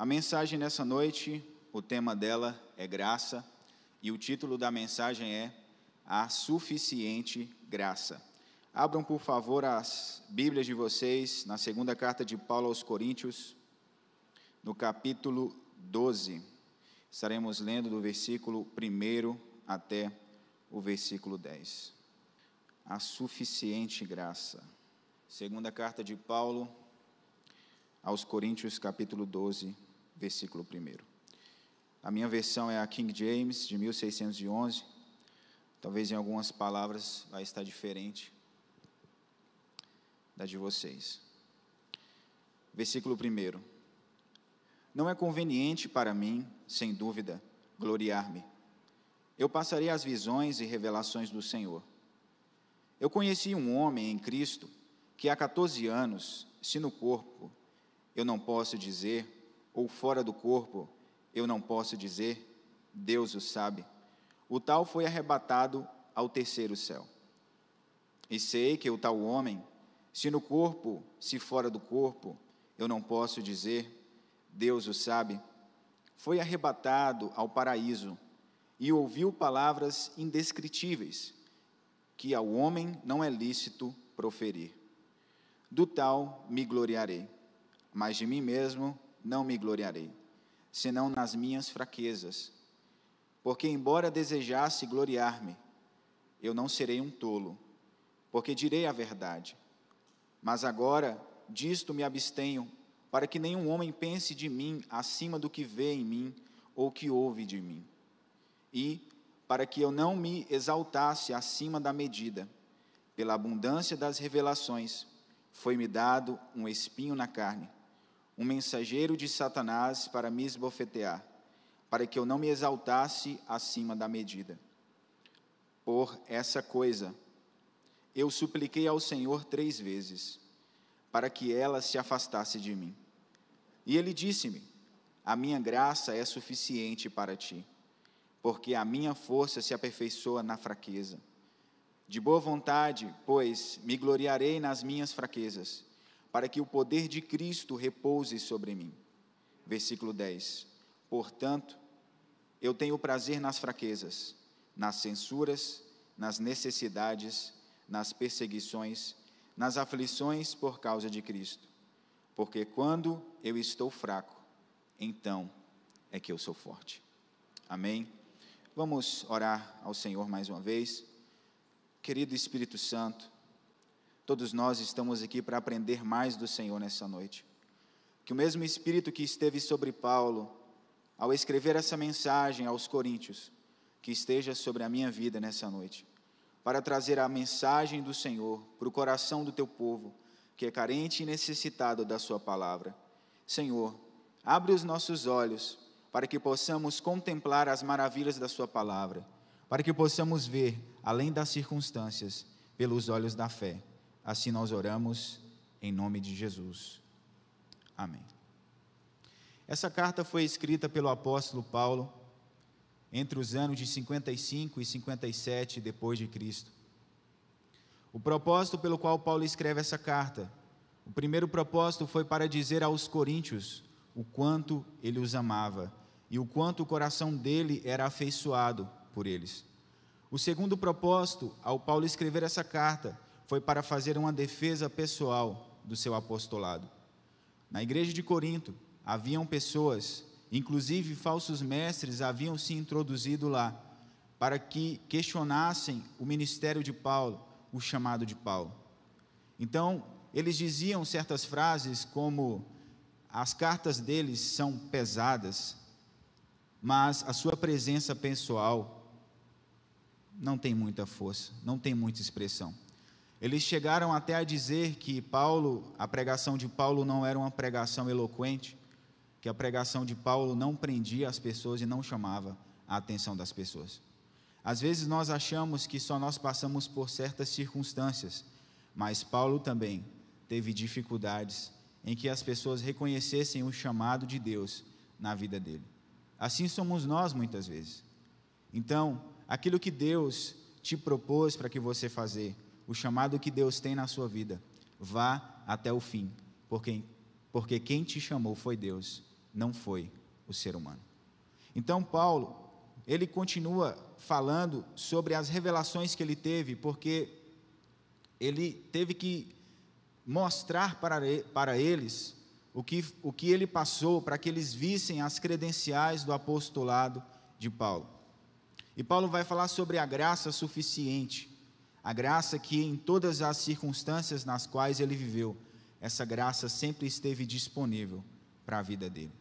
A mensagem nessa noite, o tema dela é graça, e o título da mensagem é A Suficiente Graça. Abram, por favor, as Bíblias de vocês na segunda carta de Paulo aos Coríntios, no capítulo 12. Estaremos lendo do versículo 1 até o versículo 10. A suficiente graça. Segunda carta de Paulo aos Coríntios, capítulo 12, versículo 1. A minha versão é a King James, de 1611. Talvez em algumas palavras vai estar diferente da de vocês. Versículo 1. Não é conveniente para mim, sem dúvida, gloriar-me. Eu passarei as visões e revelações do Senhor. Eu conheci um homem em Cristo que há 14 anos, se no corpo eu não posso dizer, ou fora do corpo eu não posso dizer, Deus o sabe, o tal foi arrebatado ao terceiro céu. E sei que o tal homem se no corpo, se fora do corpo, eu não posso dizer, Deus o sabe, foi arrebatado ao paraíso e ouviu palavras indescritíveis, que ao homem não é lícito proferir. Do tal me gloriarei, mas de mim mesmo não me gloriarei, senão nas minhas fraquezas. Porque, embora desejasse gloriar-me, eu não serei um tolo, porque direi a verdade mas agora disto me abstenho, para que nenhum homem pense de mim acima do que vê em mim ou que ouve de mim. E, para que eu não me exaltasse acima da medida, pela abundância das revelações, foi-me dado um espinho na carne, um mensageiro de Satanás para me esbofetear, para que eu não me exaltasse acima da medida. Por essa coisa, eu supliquei ao Senhor três vezes, para que ela se afastasse de mim. E ele disse-me: A minha graça é suficiente para ti, porque a minha força se aperfeiçoa na fraqueza. De boa vontade, pois, me gloriarei nas minhas fraquezas, para que o poder de Cristo repouse sobre mim. Versículo 10. Portanto, eu tenho prazer nas fraquezas, nas censuras, nas necessidades, nas perseguições, nas aflições por causa de Cristo. Porque quando eu estou fraco, então é que eu sou forte. Amém? Vamos orar ao Senhor mais uma vez. Querido Espírito Santo, todos nós estamos aqui para aprender mais do Senhor nessa noite. Que o mesmo Espírito que esteve sobre Paulo, ao escrever essa mensagem aos Coríntios, que esteja sobre a minha vida nessa noite para trazer a mensagem do Senhor para o coração do teu povo, que é carente e necessitado da Sua palavra. Senhor, abre os nossos olhos para que possamos contemplar as maravilhas da Sua palavra, para que possamos ver, além das circunstâncias, pelos olhos da fé. Assim nós oramos, em nome de Jesus. Amém. Essa carta foi escrita pelo apóstolo Paulo entre os anos de 55 e 57 depois de Cristo. O propósito pelo qual Paulo escreve essa carta, o primeiro propósito foi para dizer aos coríntios o quanto ele os amava e o quanto o coração dele era afeiçoado por eles. O segundo propósito, ao Paulo escrever essa carta, foi para fazer uma defesa pessoal do seu apostolado. Na igreja de Corinto, haviam pessoas Inclusive, falsos mestres haviam se introduzido lá para que questionassem o ministério de Paulo, o chamado de Paulo. Então, eles diziam certas frases como: as cartas deles são pesadas, mas a sua presença pessoal não tem muita força, não tem muita expressão. Eles chegaram até a dizer que Paulo, a pregação de Paulo não era uma pregação eloquente, que a pregação de Paulo não prendia as pessoas e não chamava a atenção das pessoas. Às vezes nós achamos que só nós passamos por certas circunstâncias, mas Paulo também teve dificuldades em que as pessoas reconhecessem o chamado de Deus na vida dele. Assim somos nós muitas vezes. Então, aquilo que Deus te propôs para que você fazer, o chamado que Deus tem na sua vida, vá até o fim, porque porque quem te chamou foi Deus não foi o ser humano. Então, Paulo, ele continua falando sobre as revelações que ele teve, porque ele teve que mostrar para, para eles o que, o que ele passou, para que eles vissem as credenciais do apostolado de Paulo. E Paulo vai falar sobre a graça suficiente, a graça que em todas as circunstâncias nas quais ele viveu, essa graça sempre esteve disponível para a vida dele.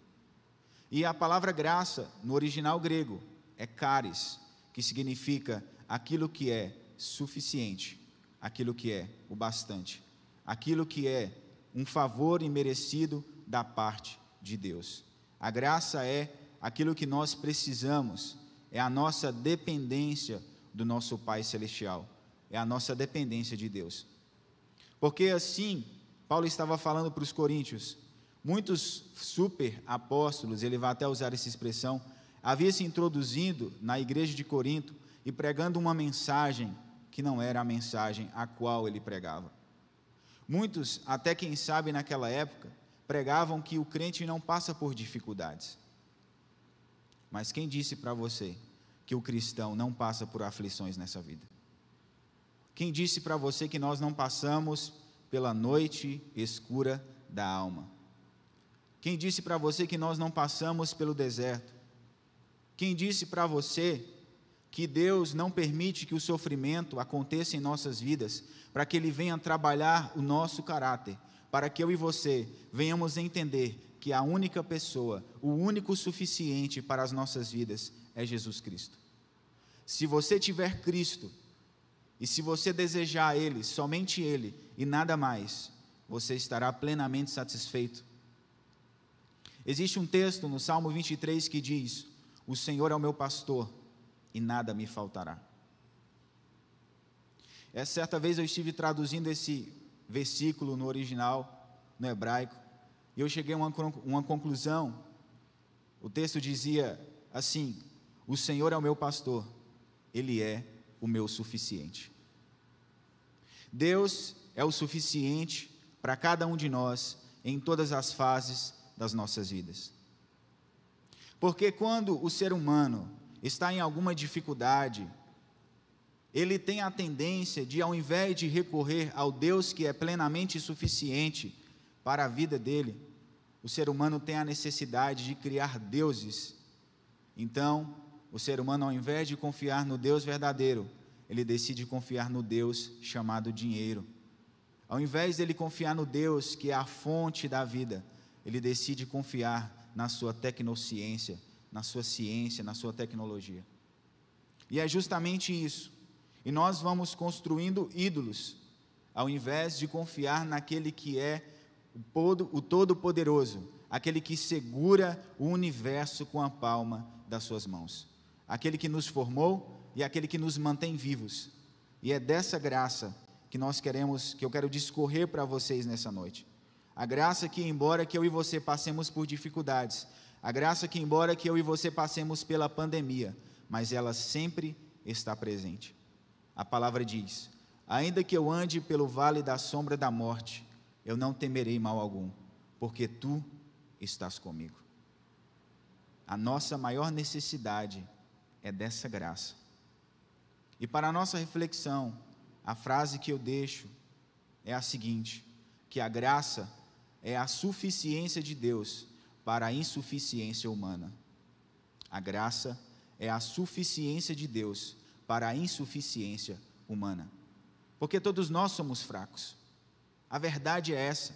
E a palavra graça, no original grego, é caris, que significa aquilo que é suficiente, aquilo que é o bastante, aquilo que é um favor imerecido da parte de Deus. A graça é aquilo que nós precisamos, é a nossa dependência do nosso Pai Celestial, é a nossa dependência de Deus. Porque assim, Paulo estava falando para os coríntios, muitos super apóstolos, ele vai até usar essa expressão, havia se introduzindo na igreja de Corinto e pregando uma mensagem que não era a mensagem a qual ele pregava. Muitos, até quem sabe naquela época, pregavam que o crente não passa por dificuldades. Mas quem disse para você que o cristão não passa por aflições nessa vida? Quem disse para você que nós não passamos pela noite escura da alma? Quem disse para você que nós não passamos pelo deserto? Quem disse para você que Deus não permite que o sofrimento aconteça em nossas vidas, para que Ele venha trabalhar o nosso caráter, para que eu e você venhamos entender que a única pessoa, o único suficiente para as nossas vidas é Jesus Cristo. Se você tiver Cristo, e se você desejar Ele, somente Ele e nada mais, você estará plenamente satisfeito. Existe um texto no Salmo 23 que diz: O Senhor é o meu pastor e nada me faltará. Essa certa vez eu estive traduzindo esse versículo no original, no hebraico, e eu cheguei a uma, uma conclusão. O texto dizia assim: O Senhor é o meu pastor, Ele é o meu suficiente. Deus é o suficiente para cada um de nós em todas as fases das nossas vidas. Porque quando o ser humano está em alguma dificuldade, ele tem a tendência de, ao invés de recorrer ao Deus que é plenamente suficiente para a vida dele, o ser humano tem a necessidade de criar deuses. Então, o ser humano, ao invés de confiar no Deus verdadeiro, ele decide confiar no Deus chamado dinheiro. Ao invés dele confiar no Deus que é a fonte da vida, ele decide confiar na sua tecnociência, na sua ciência, na sua tecnologia. E é justamente isso. E nós vamos construindo ídolos, ao invés de confiar naquele que é o Todo-Poderoso, aquele que segura o universo com a palma das suas mãos, aquele que nos formou e aquele que nos mantém vivos. E é dessa graça que nós queremos, que eu quero discorrer para vocês nessa noite. A graça que, embora que eu e você passemos por dificuldades, a graça que, embora que eu e você passemos pela pandemia, mas ela sempre está presente. A palavra diz: Ainda que eu ande pelo vale da sombra da morte, eu não temerei mal algum, porque tu estás comigo. A nossa maior necessidade é dessa graça. E para a nossa reflexão, a frase que eu deixo é a seguinte: que a graça é a suficiência de Deus para a insuficiência humana. A graça é a suficiência de Deus para a insuficiência humana. Porque todos nós somos fracos. A verdade é essa.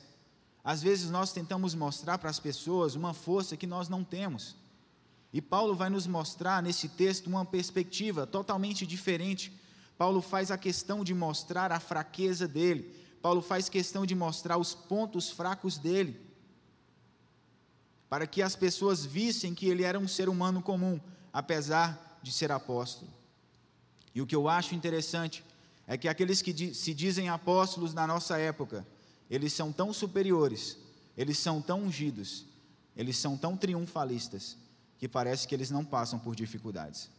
Às vezes nós tentamos mostrar para as pessoas uma força que nós não temos. E Paulo vai nos mostrar nesse texto uma perspectiva totalmente diferente. Paulo faz a questão de mostrar a fraqueza dele. Paulo faz questão de mostrar os pontos fracos dele para que as pessoas vissem que ele era um ser humano comum, apesar de ser apóstolo. E o que eu acho interessante é que aqueles que se dizem apóstolos na nossa época, eles são tão superiores, eles são tão ungidos, eles são tão triunfalistas, que parece que eles não passam por dificuldades.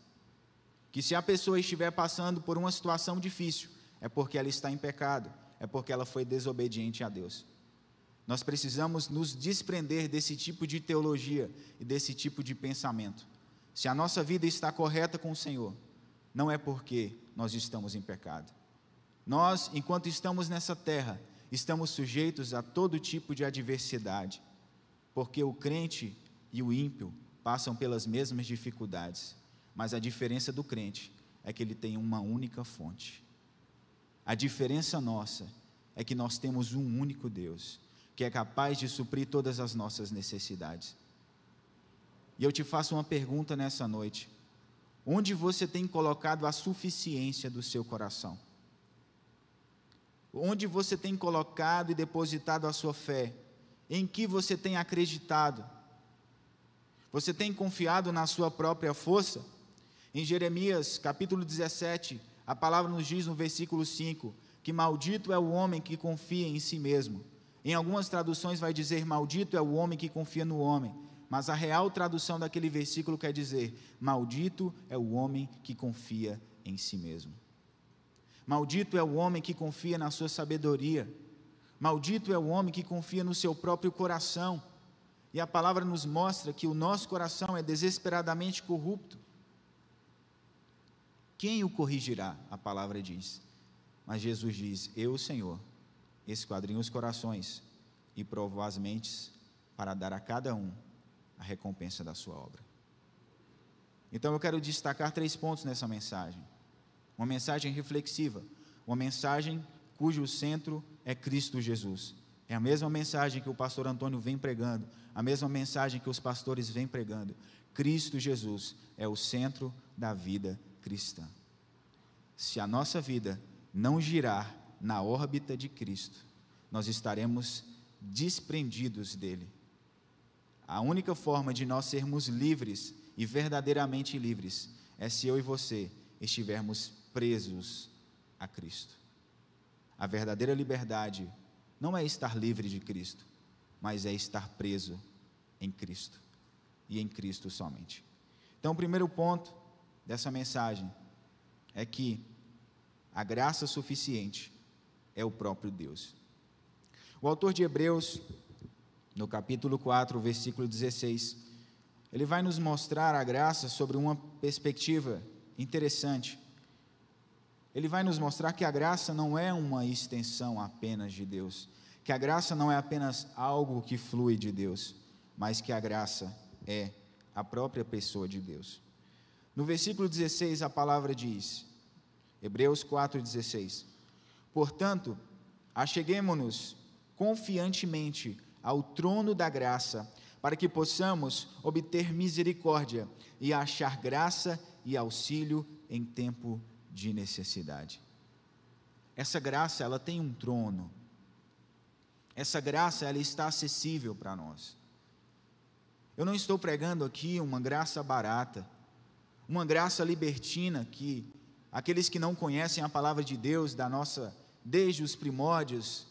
Que se a pessoa estiver passando por uma situação difícil, é porque ela está em pecado, é porque ela foi desobediente a Deus. Nós precisamos nos desprender desse tipo de teologia e desse tipo de pensamento. Se a nossa vida está correta com o Senhor, não é porque nós estamos em pecado. Nós, enquanto estamos nessa terra, estamos sujeitos a todo tipo de adversidade, porque o crente e o ímpio passam pelas mesmas dificuldades, mas a diferença do crente é que ele tem uma única fonte. A diferença nossa é que nós temos um único Deus, que é capaz de suprir todas as nossas necessidades. E eu te faço uma pergunta nessa noite: onde você tem colocado a suficiência do seu coração? Onde você tem colocado e depositado a sua fé? Em que você tem acreditado? Você tem confiado na sua própria força? Em Jeremias, capítulo 17, a palavra nos diz no versículo 5 que maldito é o homem que confia em si mesmo. Em algumas traduções vai dizer maldito é o homem que confia no homem, mas a real tradução daquele versículo quer dizer maldito é o homem que confia em si mesmo. Maldito é o homem que confia na sua sabedoria. Maldito é o homem que confia no seu próprio coração. E a palavra nos mostra que o nosso coração é desesperadamente corrupto. Quem o corrigirá? A palavra diz. Mas Jesus diz: Eu, Senhor, esquadrinho os corações e provo as mentes para dar a cada um a recompensa da sua obra. Então eu quero destacar três pontos nessa mensagem. Uma mensagem reflexiva, uma mensagem cujo centro é Cristo Jesus. É a mesma mensagem que o pastor Antônio vem pregando, a mesma mensagem que os pastores vêm pregando. Cristo Jesus é o centro da vida cristã. Se a nossa vida não girar na órbita de Cristo, nós estaremos desprendidos dele. A única forma de nós sermos livres e verdadeiramente livres é se eu e você estivermos presos a Cristo. A verdadeira liberdade não é estar livre de Cristo, mas é estar preso em Cristo e em Cristo somente. Então, o primeiro ponto dessa mensagem é que a graça suficiente é o próprio Deus. O autor de Hebreus, no capítulo 4, versículo 16, ele vai nos mostrar a graça sobre uma perspectiva interessante ele vai nos mostrar que a graça não é uma extensão apenas de Deus, que a graça não é apenas algo que flui de Deus, mas que a graça é a própria pessoa de Deus. No versículo 16, a palavra diz, Hebreus 4,16: Portanto, acheguemo-nos confiantemente ao trono da graça, para que possamos obter misericórdia e achar graça e auxílio em tempo de necessidade. Essa graça, ela tem um trono. Essa graça, ela está acessível para nós. Eu não estou pregando aqui uma graça barata, uma graça libertina que aqueles que não conhecem a palavra de Deus da nossa desde os primórdios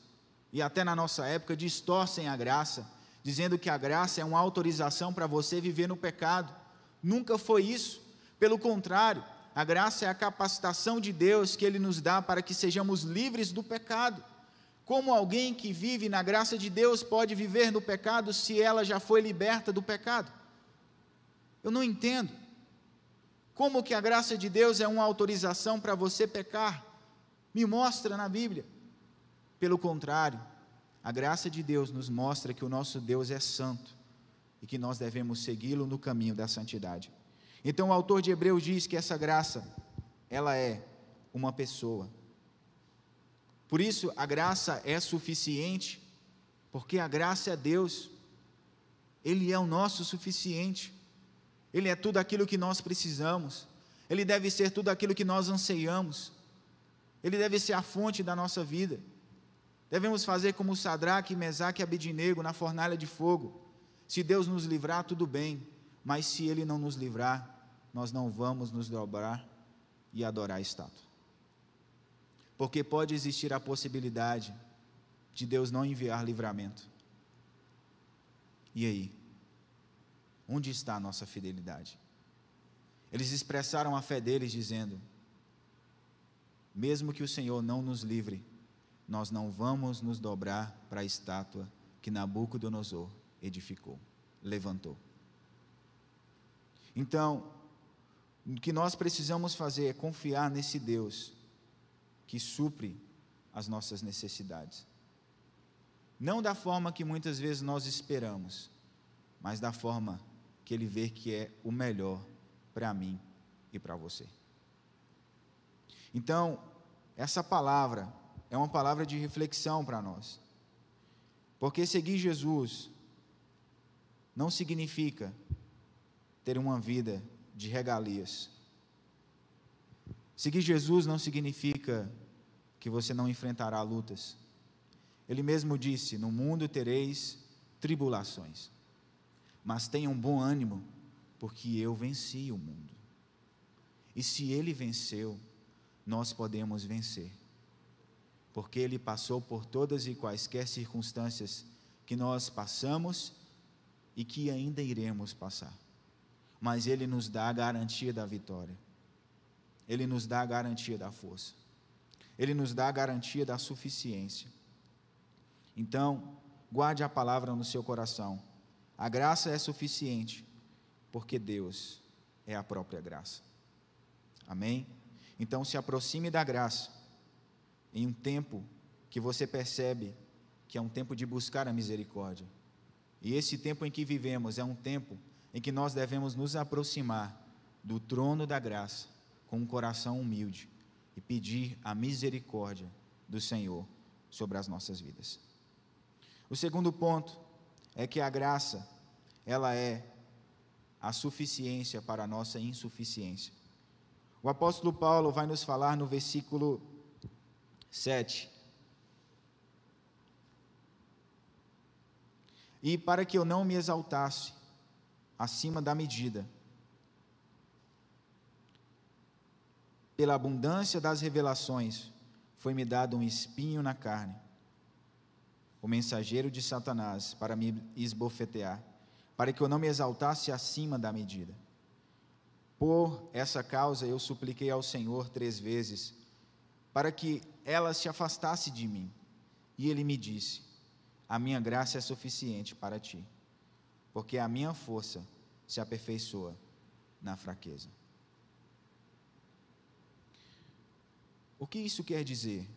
e até na nossa época distorcem a graça, dizendo que a graça é uma autorização para você viver no pecado. Nunca foi isso. Pelo contrário, a graça é a capacitação de Deus que Ele nos dá para que sejamos livres do pecado. Como alguém que vive na graça de Deus pode viver no pecado se ela já foi liberta do pecado? Eu não entendo. Como que a graça de Deus é uma autorização para você pecar? Me mostra na Bíblia. Pelo contrário, a graça de Deus nos mostra que o nosso Deus é santo e que nós devemos segui-lo no caminho da santidade. Então o autor de Hebreus diz que essa graça, ela é uma pessoa. Por isso a graça é suficiente, porque a graça é Deus. Ele é o nosso suficiente. Ele é tudo aquilo que nós precisamos. Ele deve ser tudo aquilo que nós anseiamos. Ele deve ser a fonte da nossa vida. Devemos fazer como Sadraque, Mesaque e Abidinego na fornalha de fogo. Se Deus nos livrar, tudo bem, mas se Ele não nos livrar, nós não vamos nos dobrar e adorar a estátua. Porque pode existir a possibilidade de Deus não enviar livramento. E aí? Onde está a nossa fidelidade? Eles expressaram a fé deles dizendo: mesmo que o Senhor não nos livre, nós não vamos nos dobrar para a estátua que Nabucodonosor edificou, levantou. Então, o que nós precisamos fazer é confiar nesse Deus que supre as nossas necessidades. Não da forma que muitas vezes nós esperamos, mas da forma que Ele vê que é o melhor para mim e para você. Então, essa palavra é uma palavra de reflexão para nós. Porque seguir Jesus não significa ter uma vida de regalias. Seguir Jesus não significa que você não enfrentará lutas. Ele mesmo disse: No mundo tereis tribulações, mas tenham bom ânimo, porque eu venci o mundo. E se ele venceu, nós podemos vencer, porque ele passou por todas e quaisquer circunstâncias que nós passamos e que ainda iremos passar. Mas ele nos dá a garantia da vitória. Ele nos dá a garantia da força. Ele nos dá a garantia da suficiência. Então, guarde a palavra no seu coração. A graça é suficiente, porque Deus é a própria graça. Amém? Então, se aproxime da graça em um tempo que você percebe que é um tempo de buscar a misericórdia. E esse tempo em que vivemos é um tempo em que nós devemos nos aproximar do trono da graça com um coração humilde e pedir a misericórdia do Senhor sobre as nossas vidas. O segundo ponto é que a graça, ela é a suficiência para a nossa insuficiência. O apóstolo Paulo vai nos falar no versículo 7. E para que eu não me exaltasse acima da medida, pela abundância das revelações, foi-me dado um espinho na carne, o mensageiro de Satanás, para me esbofetear, para que eu não me exaltasse acima da medida. Por essa causa eu supliquei ao Senhor três vezes, para que ela se afastasse de mim. E ele me disse: A minha graça é suficiente para ti, porque a minha força se aperfeiçoa na fraqueza. O que isso quer dizer?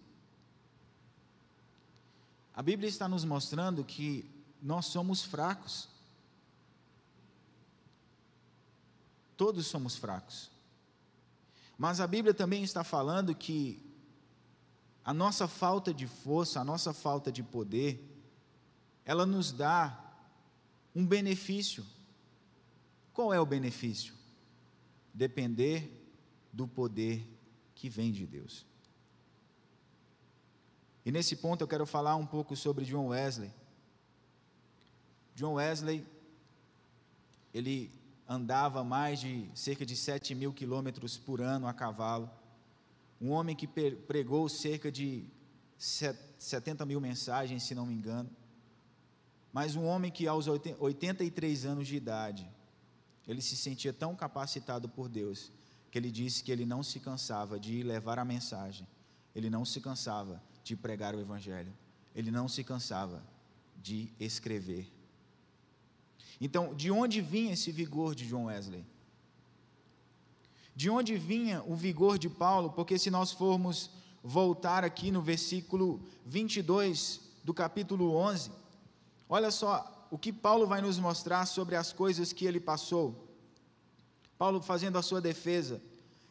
A Bíblia está nos mostrando que nós somos fracos. Todos somos fracos. Mas a Bíblia também está falando que a nossa falta de força, a nossa falta de poder, ela nos dá um benefício. Qual é o benefício? Depender do poder que vem de Deus. E nesse ponto eu quero falar um pouco sobre John Wesley. John Wesley, ele andava mais de cerca de 7 mil quilômetros por ano a cavalo. Um homem que pregou cerca de 70 mil mensagens, se não me engano. Mas um homem que aos 83 anos de idade, ele se sentia tão capacitado por Deus, que ele disse que ele não se cansava de levar a mensagem, ele não se cansava de pregar o Evangelho. Ele não se cansava de escrever. Então, de onde vinha esse vigor de John Wesley? De onde vinha o vigor de Paulo? Porque se nós formos voltar aqui no versículo 22 do capítulo 11, olha só o que Paulo vai nos mostrar sobre as coisas que ele passou. Paulo fazendo a sua defesa.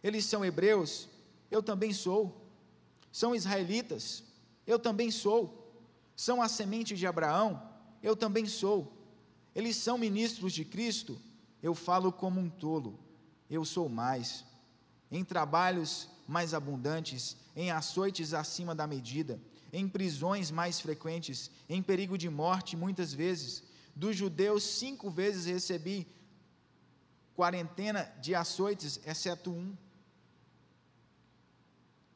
Eles são hebreus, eu também sou. São israelitas, eu também sou. São a semente de Abraão, eu também sou. Eles são ministros de Cristo, eu falo como um tolo, eu sou mais. Em trabalhos mais abundantes, em açoites acima da medida, em prisões mais frequentes, em perigo de morte muitas vezes. Dos judeus, cinco vezes recebi quarentena de açoites, exceto um.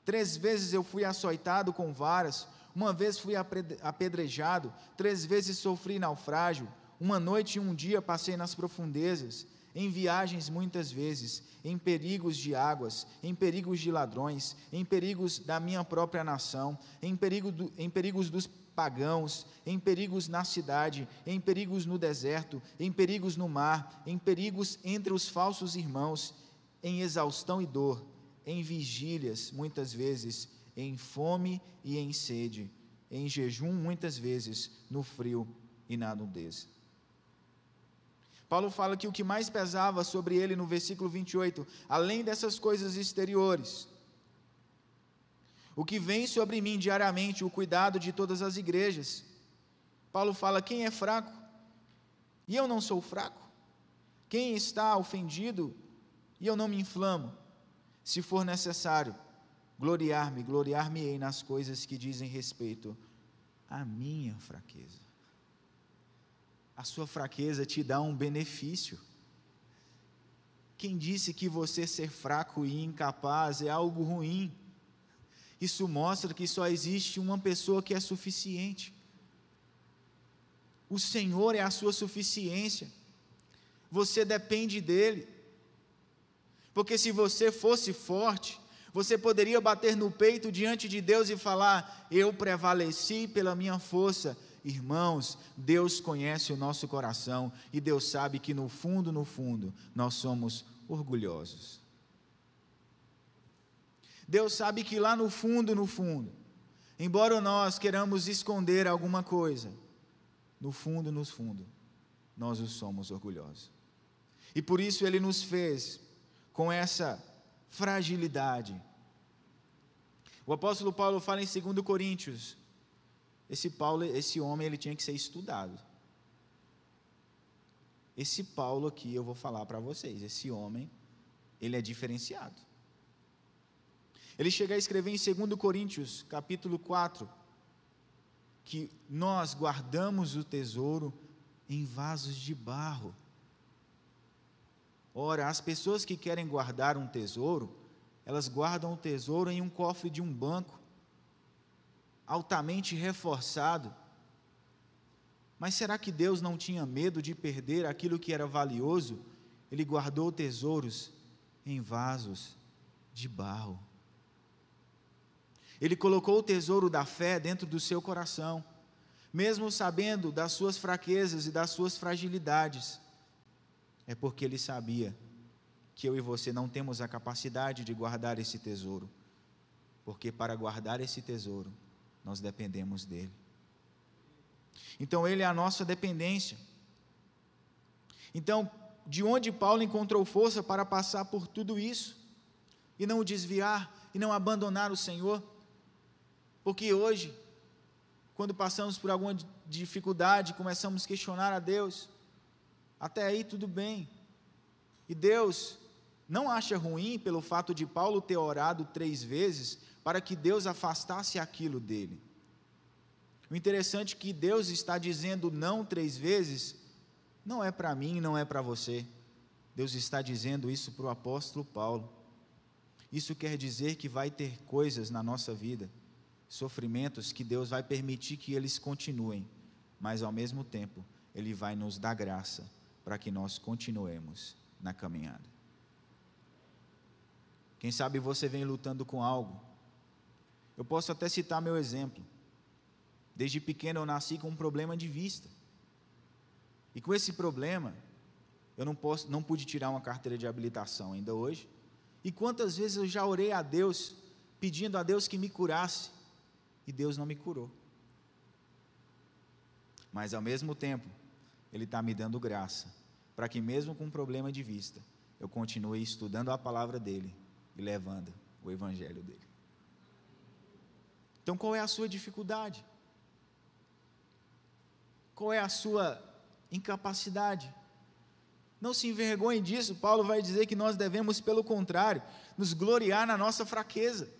Três vezes eu fui açoitado com varas, uma vez fui apedrejado, três vezes sofri naufrágio, uma noite e um dia passei nas profundezas, em viagens muitas vezes, em perigos de águas, em perigos de ladrões, em perigos da minha própria nação, em, perigo do, em perigos dos pagãos, em perigos na cidade, em perigos no deserto, em perigos no mar, em perigos entre os falsos irmãos, em exaustão e dor, em vigílias, muitas vezes, em fome e em sede, em jejum, muitas vezes, no frio e na nudez. Paulo fala que o que mais pesava sobre ele no versículo 28, além dessas coisas exteriores, o que vem sobre mim diariamente, o cuidado de todas as igrejas. Paulo fala: quem é fraco? E eu não sou fraco. Quem está ofendido? E eu não me inflamo. Se for necessário, gloriar-me, gloriar-me-ei nas coisas que dizem respeito à minha fraqueza. A sua fraqueza te dá um benefício. Quem disse que você ser fraco e incapaz é algo ruim? Isso mostra que só existe uma pessoa que é suficiente. O Senhor é a sua suficiência. Você depende dEle. Porque se você fosse forte, você poderia bater no peito diante de Deus e falar: Eu prevaleci pela minha força. Irmãos, Deus conhece o nosso coração e Deus sabe que no fundo, no fundo, nós somos orgulhosos. Deus sabe que lá no fundo, no fundo, embora nós queiramos esconder alguma coisa, no fundo, no fundo, nós os somos orgulhosos. E por isso ele nos fez com essa fragilidade. O apóstolo Paulo fala em 2 Coríntios, esse Paulo, esse homem, ele tinha que ser estudado. Esse Paulo aqui eu vou falar para vocês, esse homem, ele é diferenciado. Ele chega a escrever em 2 Coríntios, capítulo 4, que nós guardamos o tesouro em vasos de barro. Ora, as pessoas que querem guardar um tesouro, elas guardam o tesouro em um cofre de um banco, altamente reforçado. Mas será que Deus não tinha medo de perder aquilo que era valioso? Ele guardou tesouros em vasos de barro. Ele colocou o tesouro da fé dentro do seu coração, mesmo sabendo das suas fraquezas e das suas fragilidades. É porque ele sabia que eu e você não temos a capacidade de guardar esse tesouro, porque para guardar esse tesouro, nós dependemos dele. Então, ele é a nossa dependência. Então, de onde Paulo encontrou força para passar por tudo isso, e não desviar, e não abandonar o Senhor? Porque hoje, quando passamos por alguma dificuldade, começamos a questionar a Deus, até aí tudo bem. E Deus não acha ruim pelo fato de Paulo ter orado três vezes para que Deus afastasse aquilo dele. O interessante é que Deus está dizendo não três vezes, não é para mim, não é para você. Deus está dizendo isso para o apóstolo Paulo. Isso quer dizer que vai ter coisas na nossa vida sofrimentos que Deus vai permitir que eles continuem, mas ao mesmo tempo, Ele vai nos dar graça para que nós continuemos na caminhada. Quem sabe você vem lutando com algo. Eu posso até citar meu exemplo. Desde pequeno eu nasci com um problema de vista. E com esse problema, eu não, posso, não pude tirar uma carteira de habilitação ainda hoje. E quantas vezes eu já orei a Deus, pedindo a Deus que me curasse e Deus não me curou. Mas ao mesmo tempo, Ele está me dando graça, para que mesmo com um problema de vista, eu continue estudando a palavra dEle e levando o Evangelho dEle. Então qual é a sua dificuldade? Qual é a sua incapacidade? Não se envergonhe disso, Paulo vai dizer que nós devemos, pelo contrário, nos gloriar na nossa fraqueza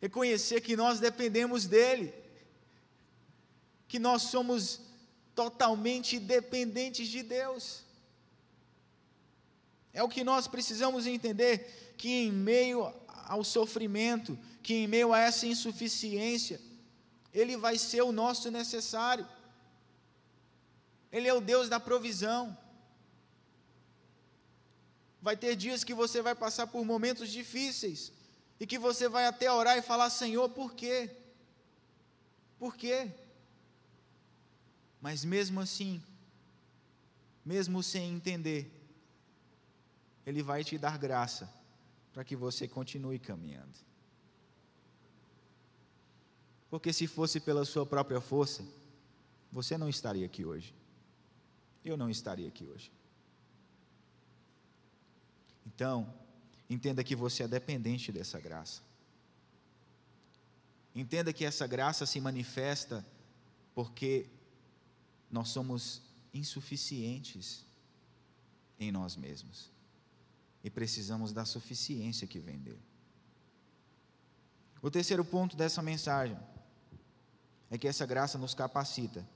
reconhecer que nós dependemos dEle, que nós somos totalmente dependentes de Deus. É o que nós precisamos entender: que em meio ao sofrimento, que em meio a essa insuficiência, Ele vai ser o nosso necessário. Ele é o Deus da provisão. Vai ter dias que você vai passar por momentos difíceis, e que você vai até orar e falar: Senhor, por quê? Por quê? Mas mesmo assim, mesmo sem entender, Ele vai te dar graça para que você continue caminhando. Porque se fosse pela sua própria força, você não estaria aqui hoje. Eu não estaria aqui hoje. Então, entenda que você é dependente dessa graça. Entenda que essa graça se manifesta porque nós somos insuficientes em nós mesmos e precisamos da suficiência que vem dele. O terceiro ponto dessa mensagem é que essa graça nos capacita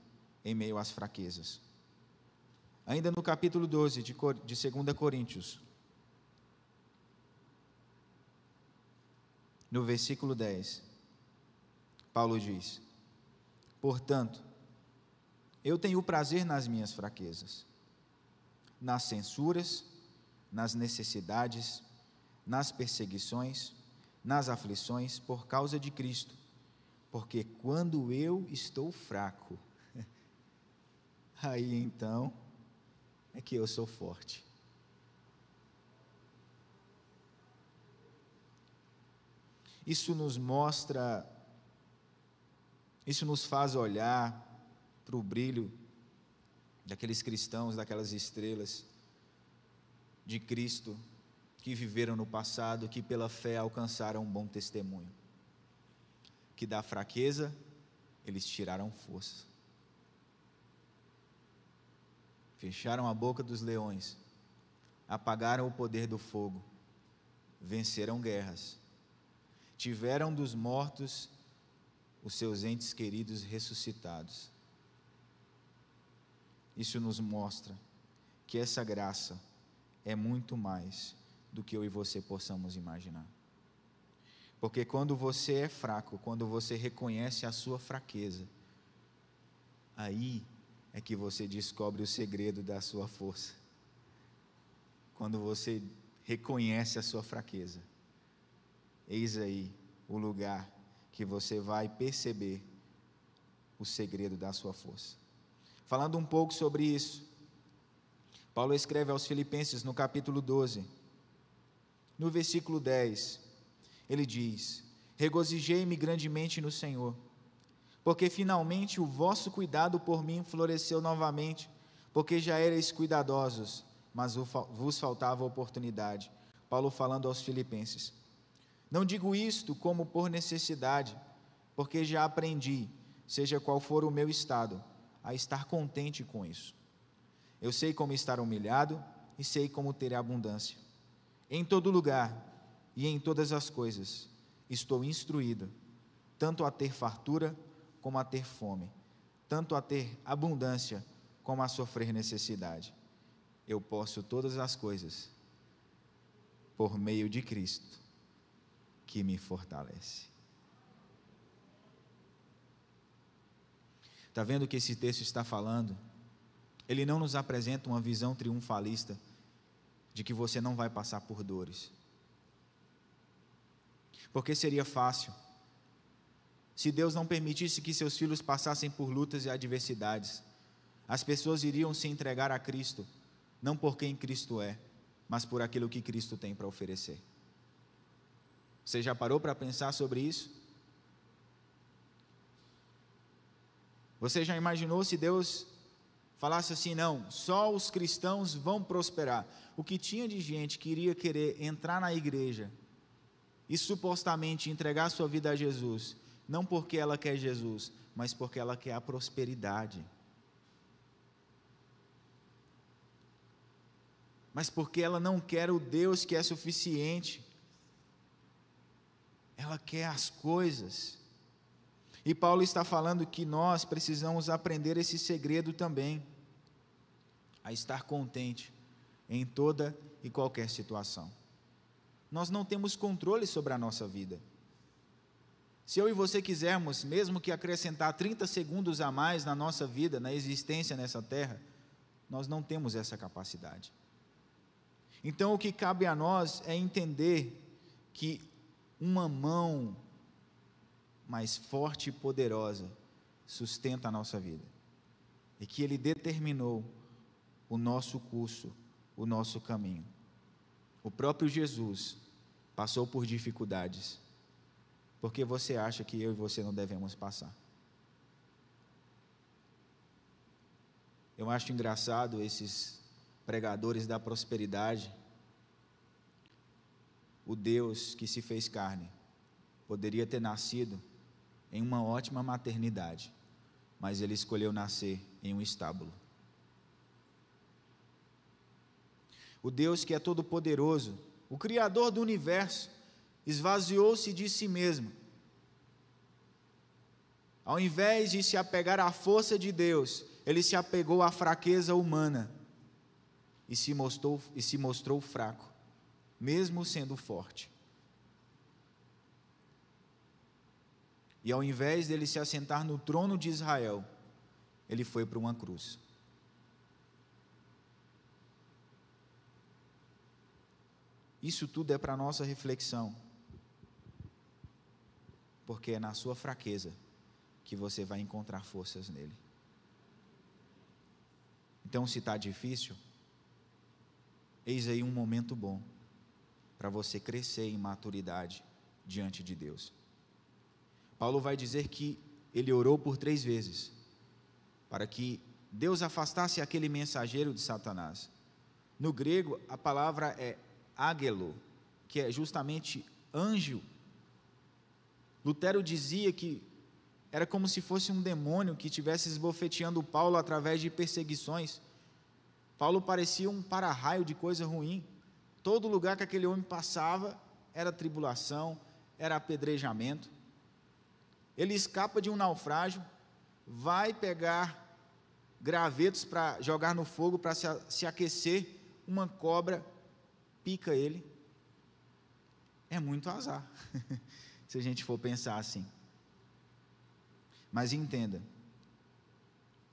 em meio às fraquezas. Ainda no capítulo 12 de, de 2 Coríntios, no versículo 10, Paulo diz: Portanto, eu tenho prazer nas minhas fraquezas, nas censuras, nas necessidades, nas perseguições, nas aflições por causa de Cristo, porque quando eu estou fraco, aí então é que eu sou forte. Isso nos mostra, isso nos faz olhar para o brilho daqueles cristãos, daquelas estrelas de Cristo que viveram no passado, que pela fé alcançaram um bom testemunho. Que da fraqueza eles tiraram força. Fecharam a boca dos leões, apagaram o poder do fogo, venceram guerras, tiveram dos mortos os seus entes queridos ressuscitados isso nos mostra que essa graça é muito mais do que eu e você possamos imaginar. Porque quando você é fraco, quando você reconhece a sua fraqueza, aí é que você descobre o segredo da sua força. Quando você reconhece a sua fraqueza, eis aí o lugar que você vai perceber o segredo da sua força. Falando um pouco sobre isso, Paulo escreve aos Filipenses no capítulo 12, no versículo 10, ele diz: Regozijei-me grandemente no Senhor, porque finalmente o vosso cuidado por mim floresceu novamente, porque já erais cuidadosos, mas vos faltava oportunidade. Paulo falando aos Filipenses: Não digo isto como por necessidade, porque já aprendi, seja qual for o meu estado a estar contente com isso. Eu sei como estar humilhado e sei como ter abundância. Em todo lugar e em todas as coisas estou instruído, tanto a ter fartura como a ter fome, tanto a ter abundância como a sofrer necessidade. Eu posso todas as coisas por meio de Cristo que me fortalece. Está vendo o que esse texto está falando? Ele não nos apresenta uma visão triunfalista de que você não vai passar por dores. Porque seria fácil. Se Deus não permitisse que seus filhos passassem por lutas e adversidades, as pessoas iriam se entregar a Cristo, não por quem Cristo é, mas por aquilo que Cristo tem para oferecer. Você já parou para pensar sobre isso? Você já imaginou se Deus falasse assim: não, só os cristãos vão prosperar? O que tinha de gente que iria querer entrar na igreja e supostamente entregar sua vida a Jesus, não porque ela quer Jesus, mas porque ela quer a prosperidade. Mas porque ela não quer o Deus que é suficiente, ela quer as coisas. E Paulo está falando que nós precisamos aprender esse segredo também, a estar contente em toda e qualquer situação. Nós não temos controle sobre a nossa vida. Se eu e você quisermos, mesmo que acrescentar 30 segundos a mais na nossa vida, na existência nessa terra, nós não temos essa capacidade. Então, o que cabe a nós é entender que uma mão mais forte e poderosa sustenta a nossa vida e que Ele determinou o nosso curso, o nosso caminho. O próprio Jesus passou por dificuldades, porque você acha que eu e você não devemos passar? Eu acho engraçado esses pregadores da prosperidade. O Deus que se fez carne poderia ter nascido em uma ótima maternidade, mas ele escolheu nascer em um estábulo. O Deus que é todo-poderoso, o Criador do universo, esvaziou-se de si mesmo. Ao invés de se apegar à força de Deus, ele se apegou à fraqueza humana e se mostrou, e se mostrou fraco, mesmo sendo forte. E ao invés dele se assentar no trono de Israel, ele foi para uma cruz. Isso tudo é para nossa reflexão. Porque é na sua fraqueza que você vai encontrar forças nele. Então, se está difícil, eis aí um momento bom para você crescer em maturidade diante de Deus. Paulo vai dizer que ele orou por três vezes para que Deus afastasse aquele mensageiro de Satanás. No grego, a palavra é águelo, que é justamente anjo. Lutero dizia que era como se fosse um demônio que estivesse esbofeteando Paulo através de perseguições. Paulo parecia um para-raio de coisa ruim. Todo lugar que aquele homem passava era tribulação, era apedrejamento. Ele escapa de um naufrágio, vai pegar gravetos para jogar no fogo para se, se aquecer, uma cobra pica ele. É muito azar, se a gente for pensar assim. Mas entenda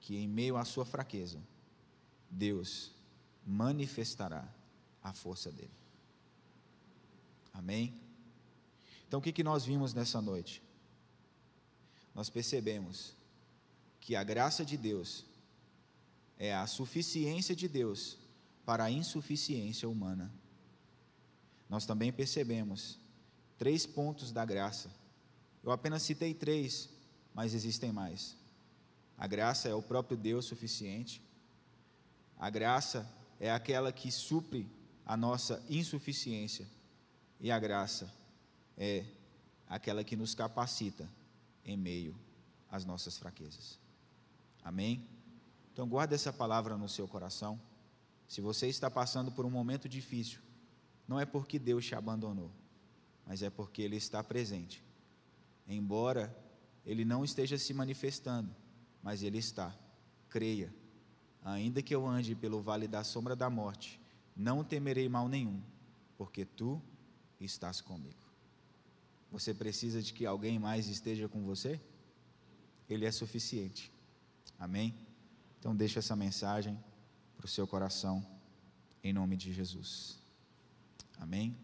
que em meio à sua fraqueza, Deus manifestará a força dele. Amém? Então o que, que nós vimos nessa noite? Nós percebemos que a graça de Deus é a suficiência de Deus para a insuficiência humana. Nós também percebemos três pontos da graça. Eu apenas citei três, mas existem mais. A graça é o próprio Deus suficiente. A graça é aquela que supre a nossa insuficiência. E a graça é aquela que nos capacita em meio às nossas fraquezas. Amém? Então, guarde essa palavra no seu coração. Se você está passando por um momento difícil, não é porque Deus te abandonou, mas é porque Ele está presente. Embora Ele não esteja se manifestando, mas Ele está. Creia. Ainda que eu ande pelo vale da sombra da morte, não temerei mal nenhum, porque tu estás comigo. Você precisa de que alguém mais esteja com você? Ele é suficiente. Amém? Então, deixa essa mensagem para o seu coração, em nome de Jesus. Amém?